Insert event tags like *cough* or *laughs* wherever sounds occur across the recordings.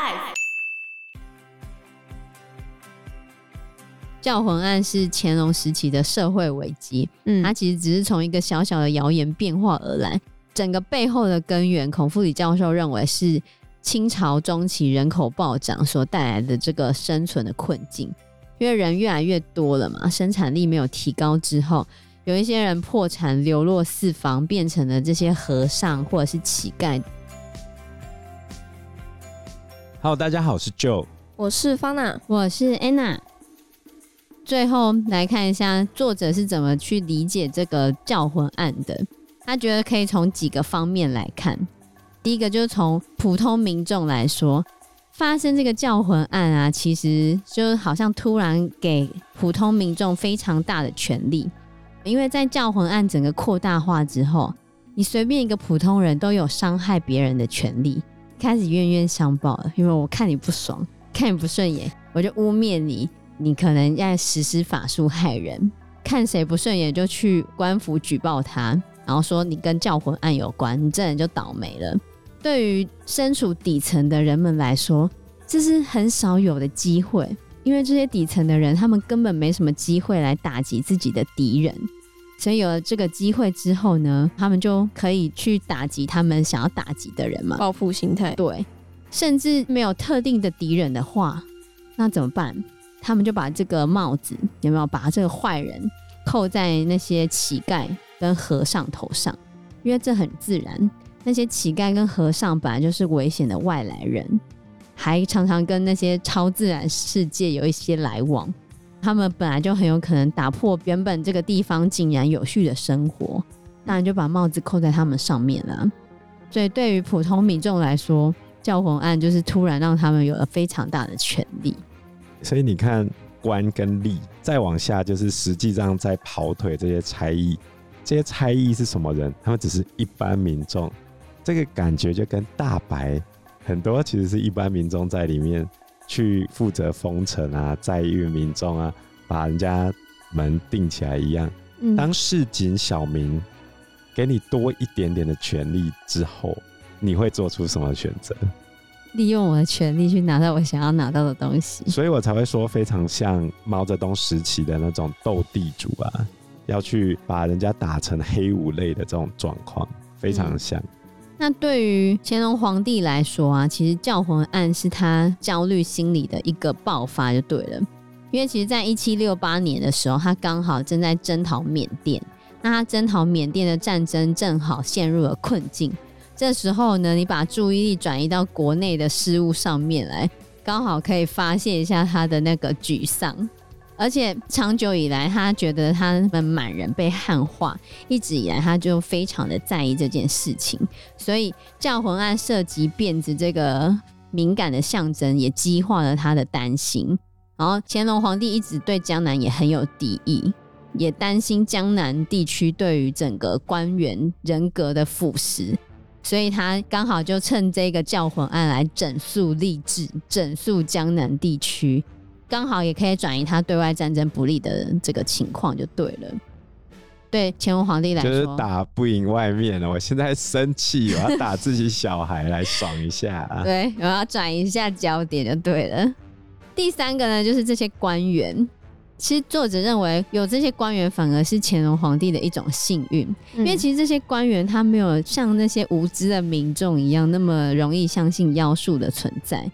Life。教魂案是乾隆时期的社会危机，嗯，它其实只是从一个小小的谣言变化而来。整个背后的根源，孔富里教授认为是清朝中期人口暴涨所带来的这个生存的困境。因为人越来越多了嘛，生产力没有提高之后，有一些人破产流落四方，变成了这些和尚或者是乞丐。Hello，大家好，我是 Joe，我是方娜，我是 Anna。最后来看一下作者是怎么去理解这个教魂案的。他觉得可以从几个方面来看。第一个就是从普通民众来说。发生这个教魂案啊，其实就好像突然给普通民众非常大的权利，因为在教魂案整个扩大化之后，你随便一个普通人都有伤害别人的权利，开始冤冤相报了。因为我看你不爽，*laughs* 看你不顺眼，我就污蔑你，你可能在实施法术害人。看谁不顺眼就去官府举报他，然后说你跟教魂案有关，你这人就倒霉了。对于身处底层的人们来说，这是很少有的机会，因为这些底层的人，他们根本没什么机会来打击自己的敌人，所以有了这个机会之后呢，他们就可以去打击他们想要打击的人嘛，报复心态。对，甚至没有特定的敌人的话，那怎么办？他们就把这个帽子有没有把这个坏人扣在那些乞丐跟和尚头上，因为这很自然。那些乞丐跟和尚本来就是危险的外来人，还常常跟那些超自然世界有一些来往。他们本来就很有可能打破原本这个地方井然有序的生活，当然就把帽子扣在他们上面了。所以对于普通民众来说，教皇案就是突然让他们有了非常大的权利。所以你看，官跟吏再往下，就是实际上在跑腿这些差役。这些差役是什么人？他们只是一般民众。这个感觉就跟大白很多其实是一般民众在里面去负责封城啊，载运民众啊，把人家门定起来一样。嗯，当市井小民给你多一点点的权利之后，你会做出什么选择？利用我的权利去拿到我想要拿到的东西。所以我才会说非常像毛泽东时期的那种斗地主啊，要去把人家打成黑五类的这种状况，非常像。嗯那对于乾隆皇帝来说啊，其实教魂案是他焦虑心理的一个爆发，就对了。因为其实，在一七六八年的时候，他刚好正在征讨缅甸，那他征讨缅甸的战争正好陷入了困境。这时候呢，你把注意力转移到国内的事务上面来，刚好可以发泄一下他的那个沮丧。而且长久以来，他觉得他们满人被汉化，一直以来他就非常的在意这件事情，所以教魂案涉及辫子这个敏感的象征，也激化了他的担心。然后乾隆皇帝一直对江南也很有敌意，也担心江南地区对于整个官员人格的腐蚀，所以他刚好就趁这个教魂案来整肃吏治，整肃江南地区。刚好也可以转移他对外战争不利的这个情况，就对了。对乾隆皇帝来说，就是打不赢外面了。我现在生气，我要打自己小孩来爽一下。啊 *laughs* 对，我要转移一下焦点，就对了。第三个呢，就是这些官员。其实作者认为，有这些官员反而是乾隆皇帝的一种幸运，因为其实这些官员他没有像那些无知的民众一样那么容易相信妖术的存在。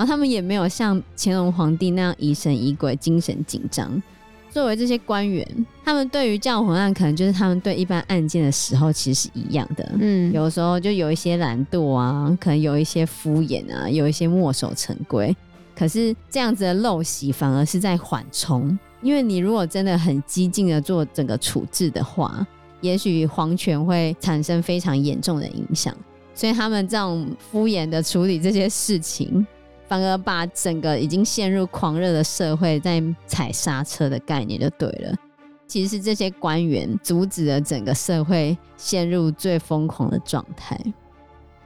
然后他们也没有像乾隆皇帝那样疑神疑鬼、精神紧张。作为这些官员，他们对于教魂案，可能就是他们对一般案件的时候其实是一样的。嗯，有时候就有一些懒惰啊，可能有一些敷衍啊，有一些墨守成规。可是这样子的陋习反而是在缓冲，因为你如果真的很激进的做整个处置的话，也许皇权会产生非常严重的影响。所以他们这种敷衍的处理这些事情。反而把整个已经陷入狂热的社会在踩刹车的概念就对了。其实这些官员阻止了整个社会陷入最疯狂的状态，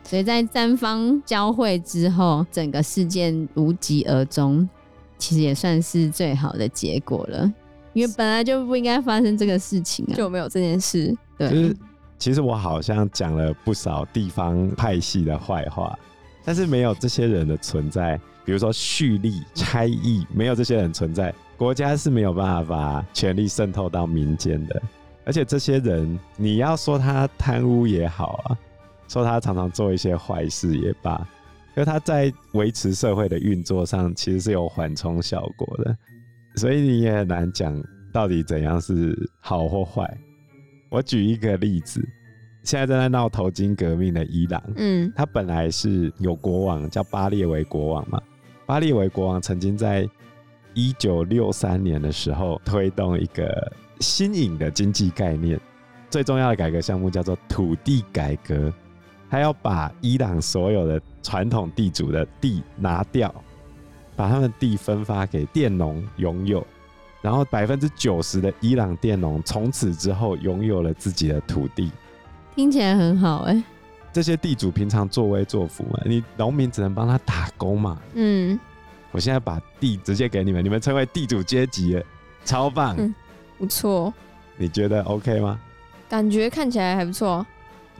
所以在三方交汇之后，整个事件无疾而终，其实也算是最好的结果了。因为本来就不应该发生这个事情啊，就没有这件事。对，就是其实我好像讲了不少地方派系的坏话。但是没有这些人的存在，比如说蓄力、差役，没有这些人存在，国家是没有办法把权力渗透到民间的。而且这些人，你要说他贪污也好啊，说他常常做一些坏事也罢，因为他在维持社会的运作上其实是有缓冲效果的，所以你也很难讲到底怎样是好或坏。我举一个例子。现在正在闹头巾革命的伊朗，嗯，他本来是有国王叫巴列维国王嘛。巴列维国王曾经在一九六三年的时候推动一个新颖的经济概念，最重要的改革项目叫做土地改革。他要把伊朗所有的传统地主的地拿掉，把他们地分发给佃农拥有，然后百分之九十的伊朗佃农从此之后拥有了自己的土地。听起来很好哎、欸，这些地主平常作威作福嘛，你农民只能帮他打工嘛。嗯，我现在把地直接给你们，你们成为地主阶级了，超棒，嗯、不错。你觉得 OK 吗？感觉看起来还不错。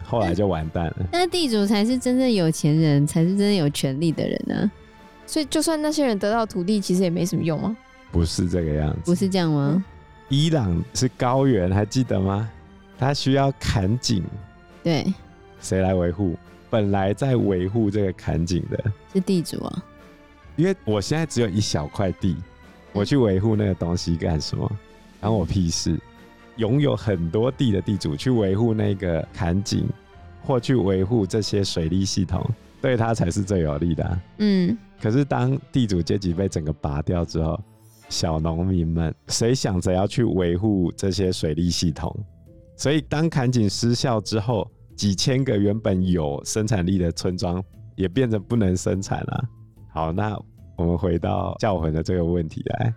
后来就完蛋了。那地主才是真正有钱人，才是真正有权力的人呢、啊。所以，就算那些人得到土地，其实也没什么用吗？不是这个样子，不是这样吗？嗯、伊朗是高原，还记得吗？他需要砍井，对，谁来维护？本来在维护这个砍井的是地主啊，因为我现在只有一小块地，我去维护那个东西干什么？关我屁事！拥有很多地的地主去维护那个砍井，或去维护这些水利系统，对他才是最有利的啊。嗯，可是当地主阶级被整个拔掉之后，小农民们谁想着要去维护这些水利系统？所以，当砍井失效之后，几千个原本有生产力的村庄也变成不能生产了。好，那我们回到教魂的这个问题来，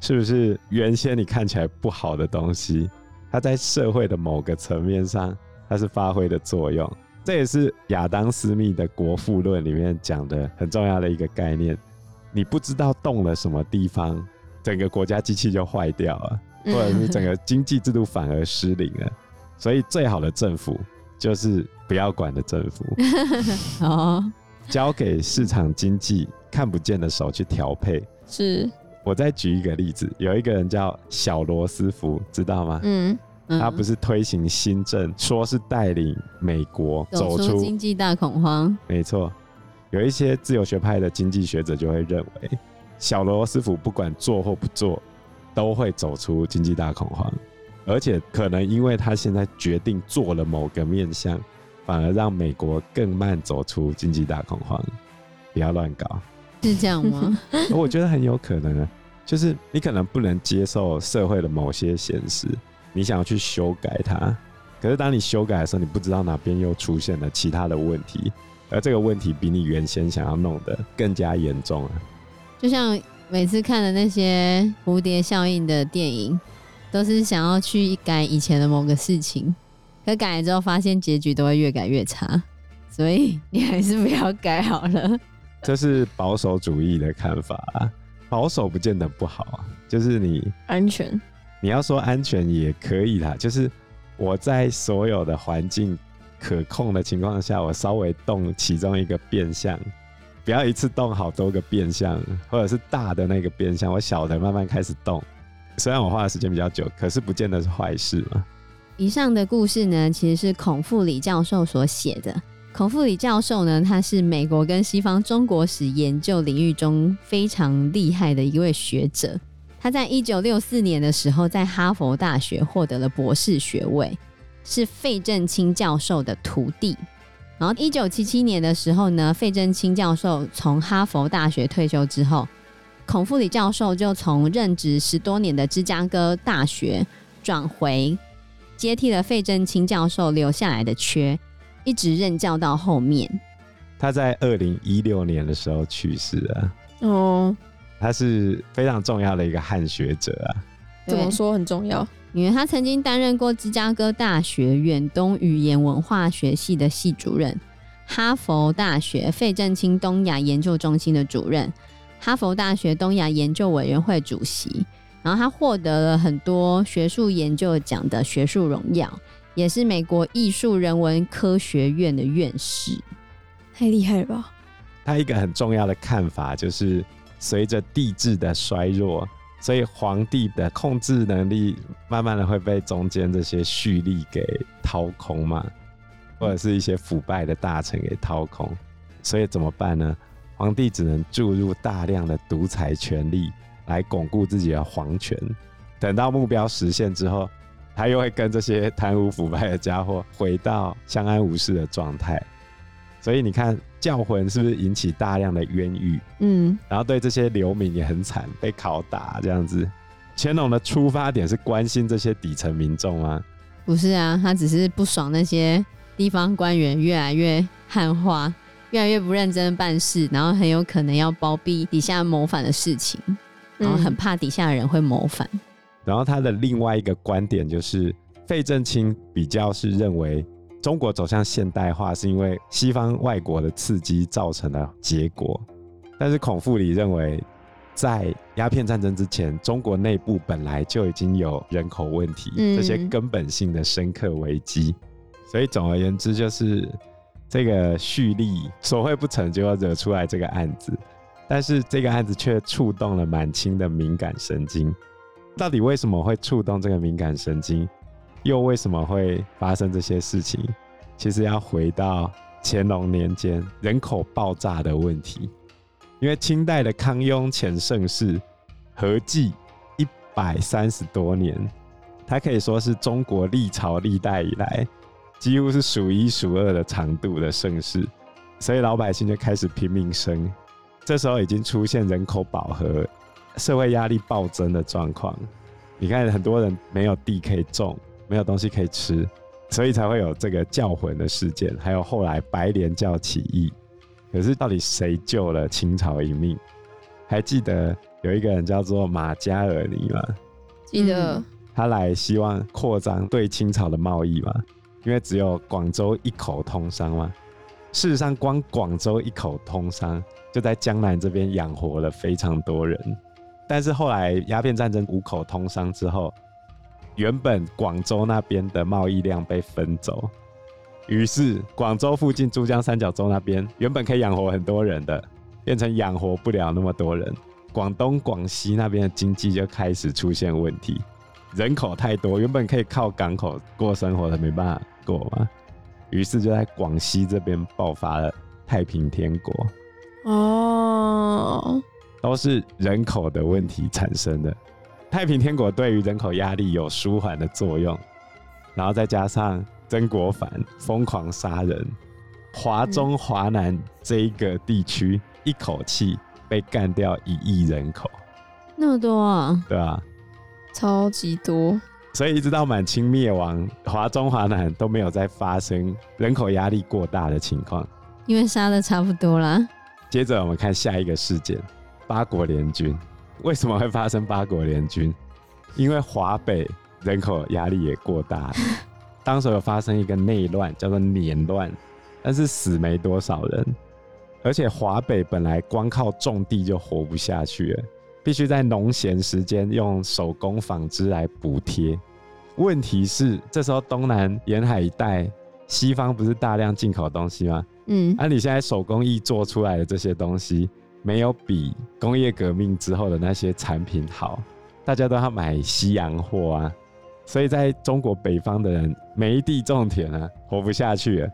是不是原先你看起来不好的东西，它在社会的某个层面上，它是发挥的作用？这也是亚当·斯密的《国富论》里面讲的很重要的一个概念。你不知道动了什么地方，整个国家机器就坏掉了。或者是整个经济制度反而失灵了，所以最好的政府就是不要管的政府，*laughs* 哦，交给市场经济看不见的手去调配。是，我再举一个例子，有一个人叫小罗斯福，知道吗？嗯，他不是推行新政，说是带领美国走出经济大恐慌。没错，有一些自由学派的经济学者就会认为，小罗斯福不管做或不做。都会走出经济大恐慌，而且可能因为他现在决定做了某个面向，反而让美国更慢走出经济大恐慌。不要乱搞，是这样吗？*laughs* 我觉得很有可能啊，就是你可能不能接受社会的某些现实，你想要去修改它，可是当你修改的时候，你不知道哪边又出现了其他的问题，而这个问题比你原先想要弄的更加严重啊，就像。每次看的那些蝴蝶效应的电影，都是想要去改以前的某个事情，可改了之后发现结局都会越改越差，所以你还是不要改好了。这是保守主义的看法啊，保守不见得不好啊，就是你安全，你要说安全也可以啦，就是我在所有的环境可控的情况下，我稍微动其中一个变项。不要一次动好多个变相，或者是大的那个变相，我小的慢慢开始动。虽然我花的时间比较久，可是不见得是坏事嘛。以上的故事呢，其实是孔富里教授所写的。孔富里教授呢，他是美国跟西方中国史研究领域中非常厉害的一位学者。他在一九六四年的时候，在哈佛大学获得了博士学位，是费正清教授的徒弟。然后，一九七七年的时候呢，费正清教授从哈佛大学退休之后，孔富里教授就从任职十多年的芝加哥大学转回，接替了费正清教授留下来的缺，一直任教到后面。他在二零一六年的时候去世了。哦，他是非常重要的一个汉学者啊。怎么说很重要？因为他曾经担任过芝加哥大学远东语言文化学系的系主任，哈佛大学费正清东亚研究中心的主任，哈佛大学东亚研究委员会主席，然后他获得了很多学术研究奖的学术荣耀，也是美国艺术人文科学院的院士，太厉害了吧？他一个很重要的看法就是，随着地质的衰弱，所以皇帝的控制能力慢慢的会被中间这些蓄力给掏空嘛，或者是一些腐败的大臣给掏空，所以怎么办呢？皇帝只能注入大量的独裁权力来巩固自己的皇权，等到目标实现之后，他又会跟这些贪污腐败的家伙回到相安无事的状态。所以你看，教魂是不是引起大量的冤狱？嗯，然后对这些流民也很惨，被拷打这样子。乾隆的出发点是关心这些底层民众吗？不是啊，他只是不爽那些地方官员越来越汉化，越来越不认真办事，然后很有可能要包庇底下谋反的事情，然后很怕底下的人会谋反。嗯。然后他的另外一个观点就是，费正清比较是认为。中国走向现代化是因为西方外国的刺激造成的结果，但是孔富里认为，在鸦片战争之前，中国内部本来就已经有人口问题，这些根本性的深刻危机。所以总而言之，就是这个蓄力所会不成就要惹出来这个案子，但是这个案子却触动了满清的敏感神经。到底为什么会触动这个敏感神经？又为什么会发生这些事情？其实要回到乾隆年间人口爆炸的问题，因为清代的康雍乾盛世合计一百三十多年，它可以说是中国历朝历代以来几乎是数一数二的长度的盛世，所以老百姓就开始拼命生，这时候已经出现人口饱和、社会压力暴增的状况。你看，很多人没有地可以种。没有东西可以吃，所以才会有这个教魂的事件，还有后来白莲教起义。可是到底谁救了清朝一命？还记得有一个人叫做马加尔尼吗？记得。他来希望扩张对清朝的贸易嘛，因为只有广州一口通商嘛。事实上，光广州一口通商就在江南这边养活了非常多人。但是后来鸦片战争五口通商之后。原本广州那边的贸易量被分走，于是广州附近珠江三角洲那边原本可以养活很多人的，变成养活不了那么多人。广东、广西那边的经济就开始出现问题，人口太多，原本可以靠港口过生活的没办法过嘛，于是就在广西这边爆发了太平天国。哦，都是人口的问题产生的。太平天国对于人口压力有舒缓的作用，然后再加上曾国藩疯狂杀人，华中华南这一个地区一口气被干掉一亿人口，那么多啊？对啊，超级多。所以一直到满清灭亡，华中华南都没有再发生人口压力过大的情况，因为杀的差不多了。接着我们看下一个事件：八国联军。为什么会发生八国联军？*laughs* 因为华北人口压力也过大了。当时有发生一个内乱，叫做捻乱，但是死没多少人。而且华北本来光靠种地就活不下去了，必须在农闲时间用手工纺织来补贴。问题是，这时候东南沿海一带，西方不是大量进口东西吗？嗯，那、啊、你现在手工艺做出来的这些东西。没有比工业革命之后的那些产品好，大家都要买西洋货啊，所以在中国北方的人没地种田啊，活不下去了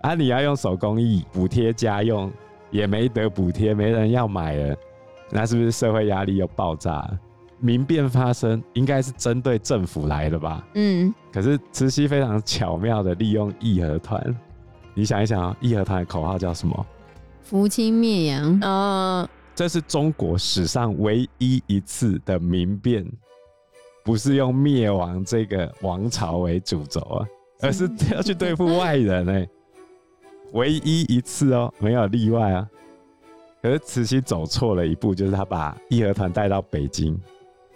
啊！你要用手工艺补贴家用，也没得补贴，没人要买了，那是不是社会压力又爆炸？民变发生，应该是针对政府来的吧？嗯，可是慈禧非常巧妙的利用义和团，你想一想啊，义和团的口号叫什么？扶清灭洋啊，这是中国史上唯一一次的民变，不是用灭亡这个王朝为主轴啊，而是要去对付外人哎、欸，唯一一次哦，没有例外啊。可是慈禧走错了一步，就是他把义和团带到北京，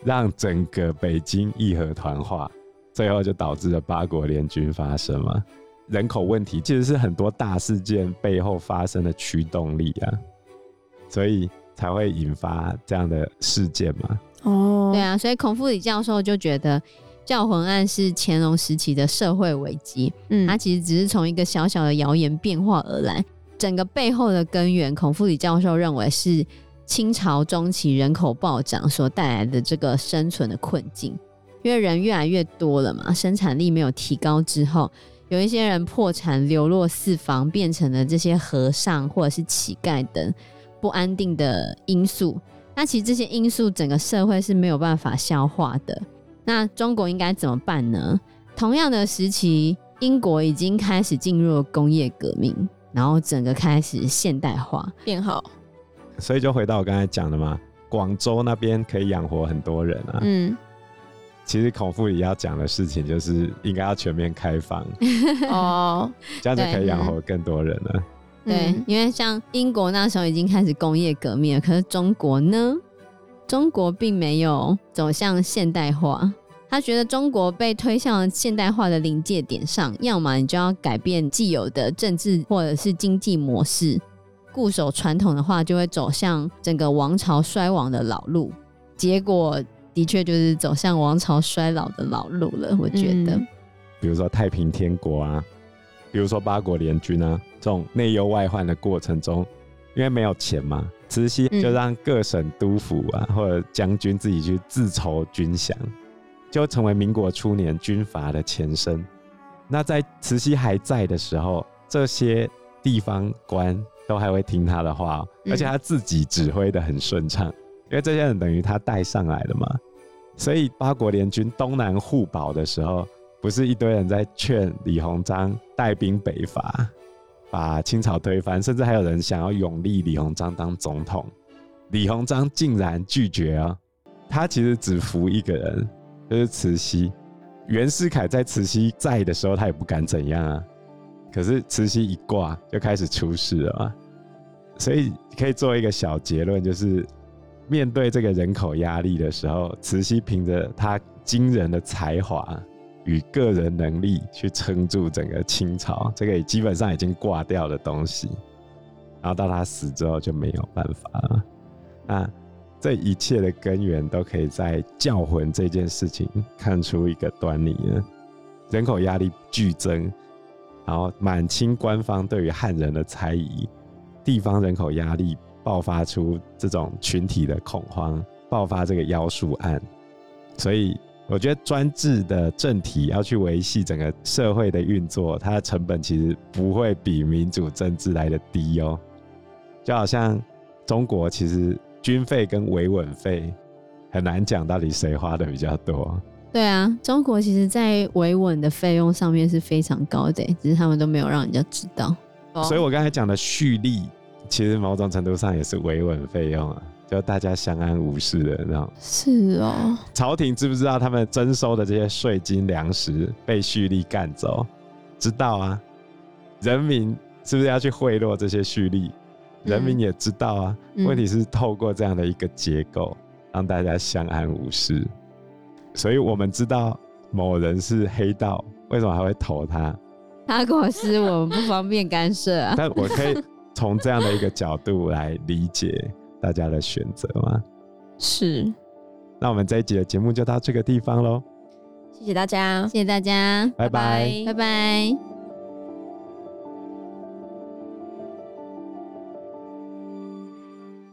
让整个北京义和团化，最后就导致了八国联军发生嘛。人口问题其实是很多大事件背后发生的驱动力啊，所以才会引发这样的事件嘛。哦，对啊，所以孔富里教授就觉得教魂案是乾隆时期的社会危机。嗯，它其实只是从一个小小的谣言变化而来，整个背后的根源，孔富里教授认为是清朝中期人口暴涨所带来的这个生存的困境。因为人越来越多了嘛，生产力没有提高之后，有一些人破产流落四方，变成了这些和尚或者是乞丐等不安定的因素。那其实这些因素整个社会是没有办法消化的。那中国应该怎么办呢？同样的时期，英国已经开始进入了工业革命，然后整个开始现代化变好。所以就回到我刚才讲的嘛，广州那边可以养活很多人啊。嗯。其实孔富里要讲的事情就是应该要全面开放哦，*laughs* 这样就可以养活更多人了。对，因为像英国那时候已经开始工业革命了，可是中国呢？中国并没有走向现代化。他觉得中国被推向现代化的临界点上，要么你就要改变既有的政治或者是经济模式，固守传统的话，就会走向整个王朝衰亡的老路。结果。的确就是走向王朝衰老的老路了，我觉得。嗯、比如说太平天国啊，比如说八国联军啊，这种内忧外患的过程中，因为没有钱嘛，慈禧就让各省督府啊、嗯、或者将军自己去自筹军饷，就成为民国初年军阀的前身。那在慈禧还在的时候，这些地方官都还会听他的话，而且他自己指挥的很顺畅。因为这些人等于他带上来的嘛，所以八国联军东南互保的时候，不是一堆人在劝李鸿章带兵北伐，把清朝推翻，甚至还有人想要拥立李鸿章当总统，李鸿章竟然拒绝啊！他其实只服一个人，就是慈禧。袁世凯在慈禧在的时候，他也不敢怎样啊，可是慈禧一挂，就开始出事了嘛。所以可以做一个小结论，就是。面对这个人口压力的时候，慈禧凭着她惊人的才华与个人能力去撑住整个清朝，这个也基本上已经挂掉的东西。然后到她死之后就没有办法了。那这一切的根源都可以在教魂这件事情看出一个端倪了。人口压力剧增，然后满清官方对于汉人的猜疑，地方人口压力。爆发出这种群体的恐慌，爆发这个妖术案，所以我觉得专制的政体要去维系整个社会的运作，它的成本其实不会比民主政治来的低哦。就好像中国其实军费跟维稳费很难讲到底谁花的比较多。对啊，中国其实在维稳的费用上面是非常高的，只是他们都没有让人家知道。所以我刚才讲的蓄力。其实某种程度上也是维稳费用啊，就大家相安无事的那种。是哦。朝廷知不知道他们征收的这些税金、粮食被蓄力干走？知道啊。人民是不是要去贿赂这些蓄力？人民也知道啊。嗯、问题是透过这样的一个结构，让大家相安无事。所以我们知道某人是黑道，为什么还会投他？他果是我们不方便干涉啊。但我可以。从这样的一个角度来理解大家的选择吗？是。那我们这一集的节目就到这个地方喽。谢谢大家，谢谢大家，拜拜，拜拜。